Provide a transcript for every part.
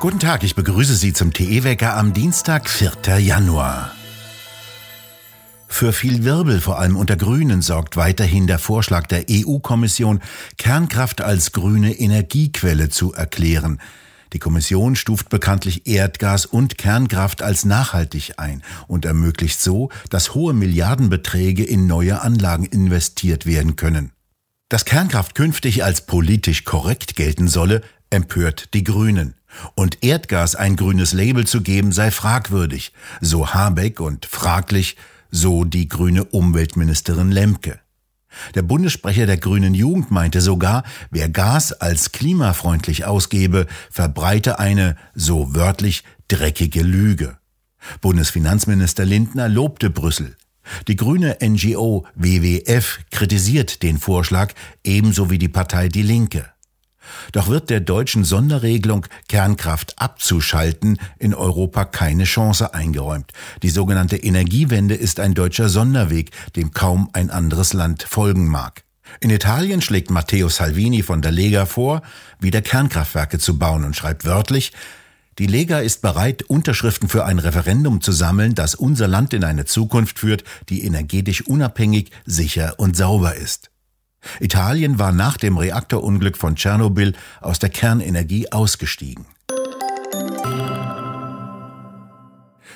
Guten Tag, ich begrüße Sie zum TE-Wecker am Dienstag, 4. Januar. Für viel Wirbel, vor allem unter Grünen, sorgt weiterhin der Vorschlag der EU-Kommission, Kernkraft als grüne Energiequelle zu erklären. Die Kommission stuft bekanntlich Erdgas und Kernkraft als nachhaltig ein und ermöglicht so, dass hohe Milliardenbeträge in neue Anlagen investiert werden können. Dass Kernkraft künftig als politisch korrekt gelten solle, empört die Grünen. Und Erdgas ein grünes Label zu geben sei fragwürdig, so Habeck und fraglich, so die grüne Umweltministerin Lemke. Der Bundessprecher der grünen Jugend meinte sogar, wer Gas als klimafreundlich ausgebe, verbreite eine, so wörtlich, dreckige Lüge. Bundesfinanzminister Lindner lobte Brüssel. Die grüne NGO WWF kritisiert den Vorschlag, ebenso wie die Partei Die Linke. Doch wird der deutschen Sonderregelung, Kernkraft abzuschalten, in Europa keine Chance eingeräumt. Die sogenannte Energiewende ist ein deutscher Sonderweg, dem kaum ein anderes Land folgen mag. In Italien schlägt Matteo Salvini von der Lega vor, wieder Kernkraftwerke zu bauen und schreibt wörtlich, die Lega ist bereit, Unterschriften für ein Referendum zu sammeln, das unser Land in eine Zukunft führt, die energetisch unabhängig, sicher und sauber ist. Italien war nach dem Reaktorunglück von Tschernobyl aus der Kernenergie ausgestiegen.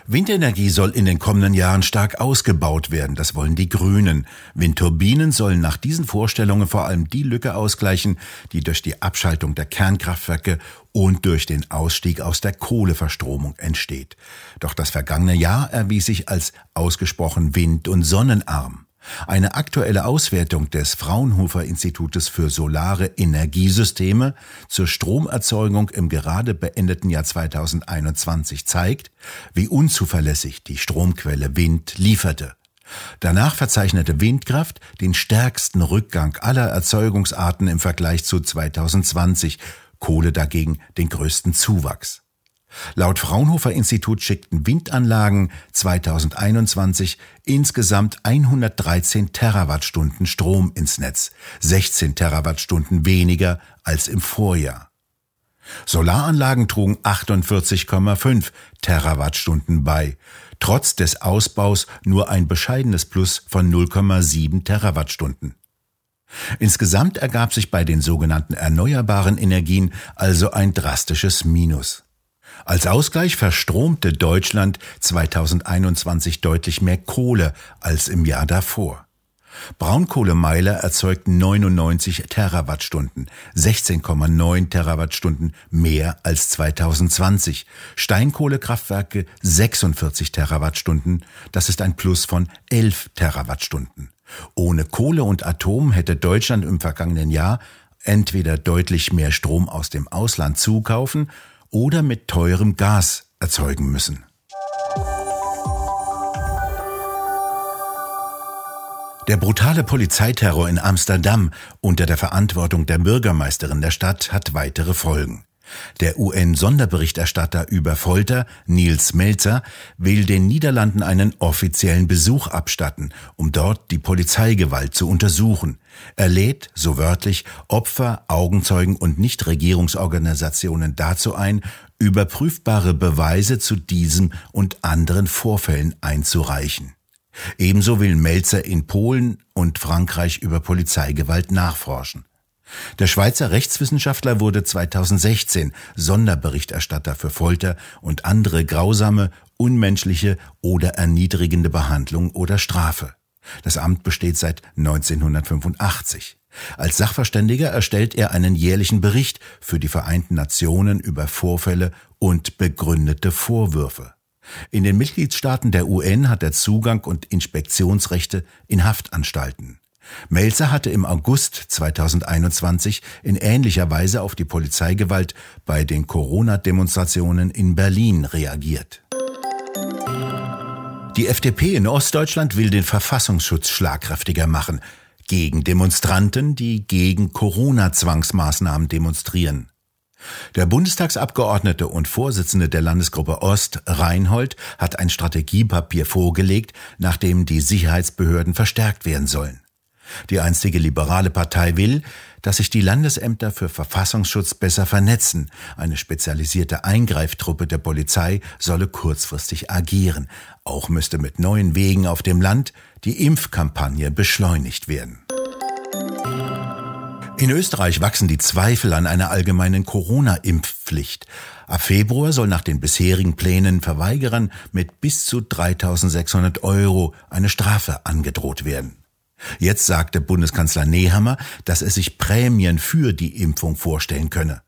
Windenergie soll in den kommenden Jahren stark ausgebaut werden, das wollen die Grünen. Windturbinen sollen nach diesen Vorstellungen vor allem die Lücke ausgleichen, die durch die Abschaltung der Kernkraftwerke und durch den Ausstieg aus der Kohleverstromung entsteht. Doch das vergangene Jahr erwies sich als ausgesprochen wind- und sonnenarm. Eine aktuelle Auswertung des Fraunhofer Institutes für Solare Energiesysteme zur Stromerzeugung im gerade beendeten Jahr 2021 zeigt, wie unzuverlässig die Stromquelle Wind lieferte. Danach verzeichnete Windkraft den stärksten Rückgang aller Erzeugungsarten im Vergleich zu 2020, Kohle dagegen den größten Zuwachs. Laut Fraunhofer Institut schickten Windanlagen 2021 insgesamt 113 Terawattstunden Strom ins Netz, 16 Terawattstunden weniger als im Vorjahr. Solaranlagen trugen 48,5 Terawattstunden bei, trotz des Ausbaus nur ein bescheidenes Plus von 0,7 Terawattstunden. Insgesamt ergab sich bei den sogenannten erneuerbaren Energien also ein drastisches Minus. Als Ausgleich verstromte Deutschland 2021 deutlich mehr Kohle als im Jahr davor. Braunkohlemeiler erzeugten 99 Terawattstunden, 16,9 Terawattstunden mehr als 2020. Steinkohlekraftwerke 46 Terawattstunden, das ist ein Plus von 11 Terawattstunden. Ohne Kohle und Atom hätte Deutschland im vergangenen Jahr entweder deutlich mehr Strom aus dem Ausland zukaufen oder mit teurem Gas erzeugen müssen. Der brutale Polizeiterror in Amsterdam unter der Verantwortung der Bürgermeisterin der Stadt hat weitere Folgen. Der UN-Sonderberichterstatter über Folter, Niels Melzer, will den Niederlanden einen offiziellen Besuch abstatten, um dort die Polizeigewalt zu untersuchen. Er lädt, so wörtlich, Opfer, Augenzeugen und Nichtregierungsorganisationen dazu ein, überprüfbare Beweise zu diesem und anderen Vorfällen einzureichen. Ebenso will Melzer in Polen und Frankreich über Polizeigewalt nachforschen. Der Schweizer Rechtswissenschaftler wurde 2016 Sonderberichterstatter für Folter und andere grausame, unmenschliche oder erniedrigende Behandlung oder Strafe. Das Amt besteht seit 1985. Als Sachverständiger erstellt er einen jährlichen Bericht für die Vereinten Nationen über Vorfälle und begründete Vorwürfe. In den Mitgliedstaaten der UN hat er Zugang und Inspektionsrechte in Haftanstalten. Melzer hatte im August 2021 in ähnlicher Weise auf die Polizeigewalt bei den Corona-Demonstrationen in Berlin reagiert. Die FDP in Ostdeutschland will den Verfassungsschutz schlagkräftiger machen gegen Demonstranten, die gegen Corona-Zwangsmaßnahmen demonstrieren. Der Bundestagsabgeordnete und Vorsitzende der Landesgruppe Ost, Reinhold, hat ein Strategiepapier vorgelegt, nach dem die Sicherheitsbehörden verstärkt werden sollen. Die einstige liberale Partei will, dass sich die Landesämter für Verfassungsschutz besser vernetzen. Eine spezialisierte Eingreiftruppe der Polizei solle kurzfristig agieren. Auch müsste mit neuen Wegen auf dem Land die Impfkampagne beschleunigt werden. In Österreich wachsen die Zweifel an einer allgemeinen Corona-Impfpflicht. Ab Februar soll nach den bisherigen Plänen Verweigerern mit bis zu 3600 Euro eine Strafe angedroht werden. Jetzt sagte Bundeskanzler Nehammer, dass er sich Prämien für die Impfung vorstellen könne.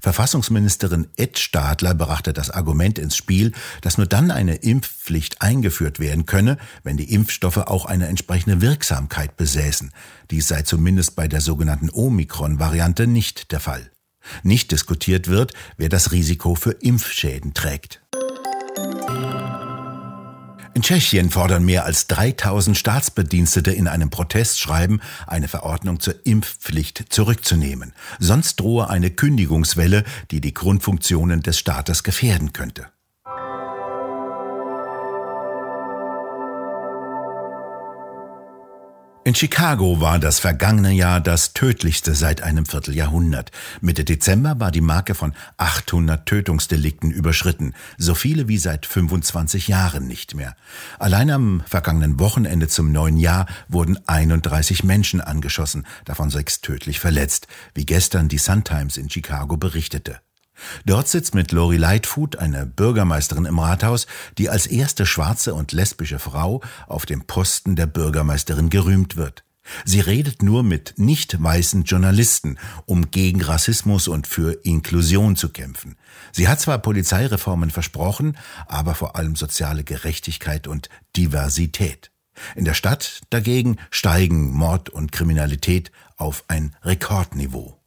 Verfassungsministerin Ed Stadler brachte das Argument ins Spiel, dass nur dann eine Impfpflicht eingeführt werden könne, wenn die Impfstoffe auch eine entsprechende Wirksamkeit besäßen. Dies sei zumindest bei der sogenannten Omikron-Variante nicht der Fall. Nicht diskutiert wird, wer das Risiko für Impfschäden trägt. In Tschechien fordern mehr als 3000 Staatsbedienstete in einem Protestschreiben, eine Verordnung zur Impfpflicht zurückzunehmen. Sonst drohe eine Kündigungswelle, die die Grundfunktionen des Staates gefährden könnte. In Chicago war das vergangene Jahr das tödlichste seit einem Vierteljahrhundert. Mitte Dezember war die Marke von 800 Tötungsdelikten überschritten, so viele wie seit 25 Jahren nicht mehr. Allein am vergangenen Wochenende zum neuen Jahr wurden 31 Menschen angeschossen, davon sechs tödlich verletzt, wie gestern die Sun Times in Chicago berichtete. Dort sitzt mit Lori Lightfoot eine Bürgermeisterin im Rathaus, die als erste schwarze und lesbische Frau auf dem Posten der Bürgermeisterin gerühmt wird. Sie redet nur mit nicht weißen Journalisten, um gegen Rassismus und für Inklusion zu kämpfen. Sie hat zwar Polizeireformen versprochen, aber vor allem soziale Gerechtigkeit und Diversität. In der Stadt dagegen steigen Mord und Kriminalität auf ein Rekordniveau.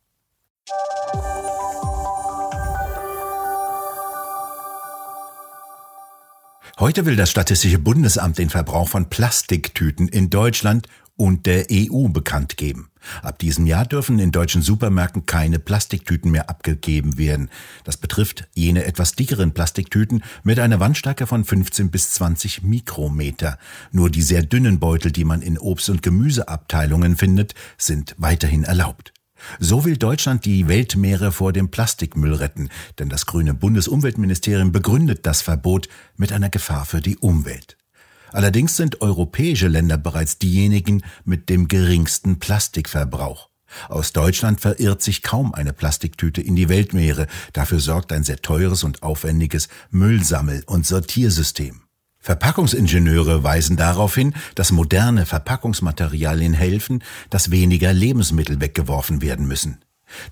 Heute will das Statistische Bundesamt den Verbrauch von Plastiktüten in Deutschland und der EU bekannt geben. Ab diesem Jahr dürfen in deutschen Supermärkten keine Plastiktüten mehr abgegeben werden. Das betrifft jene etwas dickeren Plastiktüten mit einer Wandstärke von 15 bis 20 Mikrometer. Nur die sehr dünnen Beutel, die man in Obst- und Gemüseabteilungen findet, sind weiterhin erlaubt. So will Deutschland die Weltmeere vor dem Plastikmüll retten, denn das grüne Bundesumweltministerium begründet das Verbot mit einer Gefahr für die Umwelt. Allerdings sind europäische Länder bereits diejenigen mit dem geringsten Plastikverbrauch. Aus Deutschland verirrt sich kaum eine Plastiktüte in die Weltmeere, dafür sorgt ein sehr teures und aufwendiges Müllsammel- und Sortiersystem. Verpackungsingenieure weisen darauf hin, dass moderne Verpackungsmaterialien helfen, dass weniger Lebensmittel weggeworfen werden müssen.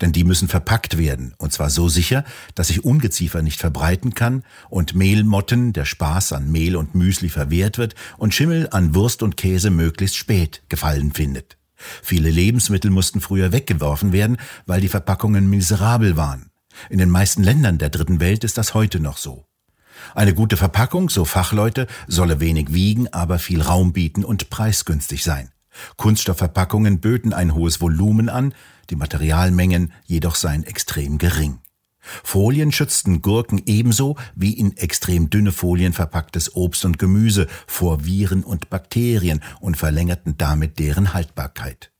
Denn die müssen verpackt werden, und zwar so sicher, dass sich Ungeziefer nicht verbreiten kann und Mehlmotten, der Spaß an Mehl und Müsli verwehrt wird und Schimmel an Wurst und Käse möglichst spät gefallen findet. Viele Lebensmittel mussten früher weggeworfen werden, weil die Verpackungen miserabel waren. In den meisten Ländern der dritten Welt ist das heute noch so. Eine gute Verpackung, so Fachleute, solle wenig wiegen, aber viel Raum bieten und preisgünstig sein. Kunststoffverpackungen böten ein hohes Volumen an, die Materialmengen jedoch seien extrem gering. Folien schützten Gurken ebenso wie in extrem dünne Folien verpacktes Obst und Gemüse vor Viren und Bakterien und verlängerten damit deren Haltbarkeit.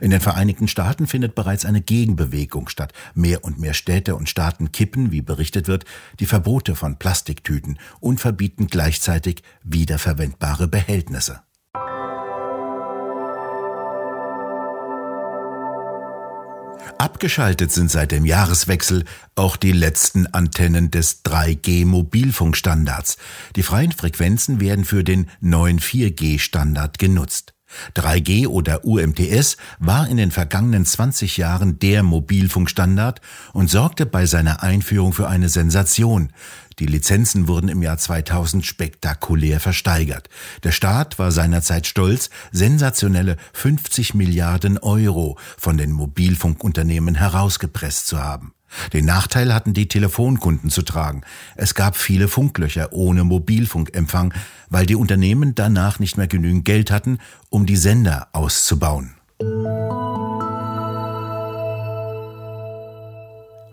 In den Vereinigten Staaten findet bereits eine Gegenbewegung statt. Mehr und mehr Städte und Staaten kippen, wie berichtet wird, die Verbote von Plastiktüten und verbieten gleichzeitig wiederverwendbare Behältnisse. Abgeschaltet sind seit dem Jahreswechsel auch die letzten Antennen des 3G-Mobilfunkstandards. Die freien Frequenzen werden für den neuen 4G-Standard genutzt. 3G oder UMTS war in den vergangenen 20 Jahren der Mobilfunkstandard und sorgte bei seiner Einführung für eine Sensation. Die Lizenzen wurden im Jahr 2000 spektakulär versteigert. Der Staat war seinerzeit stolz, sensationelle 50 Milliarden Euro von den Mobilfunkunternehmen herausgepresst zu haben. Den Nachteil hatten die Telefonkunden zu tragen. Es gab viele Funklöcher ohne Mobilfunkempfang, weil die Unternehmen danach nicht mehr genügend Geld hatten, um die Sender auszubauen.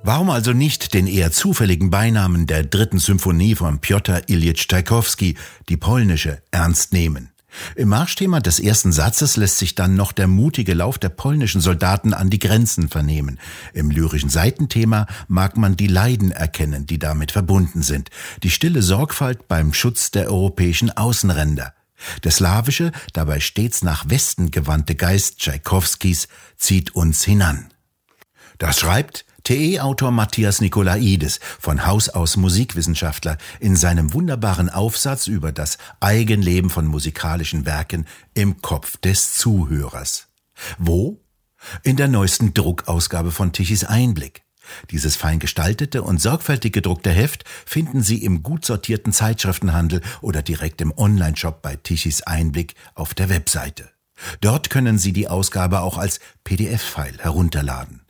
Warum also nicht den eher zufälligen Beinamen der dritten Symphonie von Piotr Ilyich Tschaikowski, die polnische, ernst nehmen? Im Marschthema des ersten Satzes lässt sich dann noch der mutige Lauf der polnischen Soldaten an die Grenzen vernehmen. Im lyrischen Seitenthema mag man die Leiden erkennen, die damit verbunden sind, die stille Sorgfalt beim Schutz der europäischen Außenränder. Der slawische, dabei stets nach Westen gewandte Geist Tschaikowskis zieht uns hinan. Das schreibt TE-Autor Matthias Nikolaides, von Haus aus Musikwissenschaftler, in seinem wunderbaren Aufsatz über das Eigenleben von musikalischen Werken im Kopf des Zuhörers. Wo? In der neuesten Druckausgabe von Tichys Einblick. Dieses fein gestaltete und sorgfältig gedruckte Heft finden Sie im gut sortierten Zeitschriftenhandel oder direkt im Onlineshop bei Tichys Einblick auf der Webseite. Dort können Sie die Ausgabe auch als PDF-File herunterladen.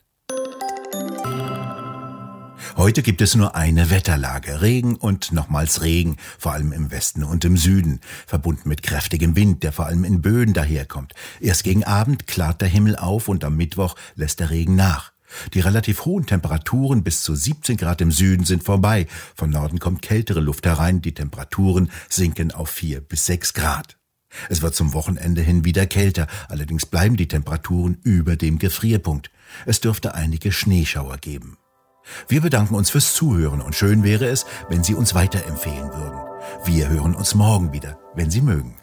Heute gibt es nur eine Wetterlage, Regen und nochmals Regen, vor allem im Westen und im Süden, verbunden mit kräftigem Wind, der vor allem in Böen daherkommt. Erst gegen Abend klart der Himmel auf und am Mittwoch lässt der Regen nach. Die relativ hohen Temperaturen bis zu 17 Grad im Süden sind vorbei. Von Norden kommt kältere Luft herein, die Temperaturen sinken auf 4 bis 6 Grad. Es wird zum Wochenende hin wieder kälter, allerdings bleiben die Temperaturen über dem Gefrierpunkt. Es dürfte einige Schneeschauer geben. Wir bedanken uns fürs Zuhören und schön wäre es, wenn Sie uns weiterempfehlen würden. Wir hören uns morgen wieder, wenn Sie mögen.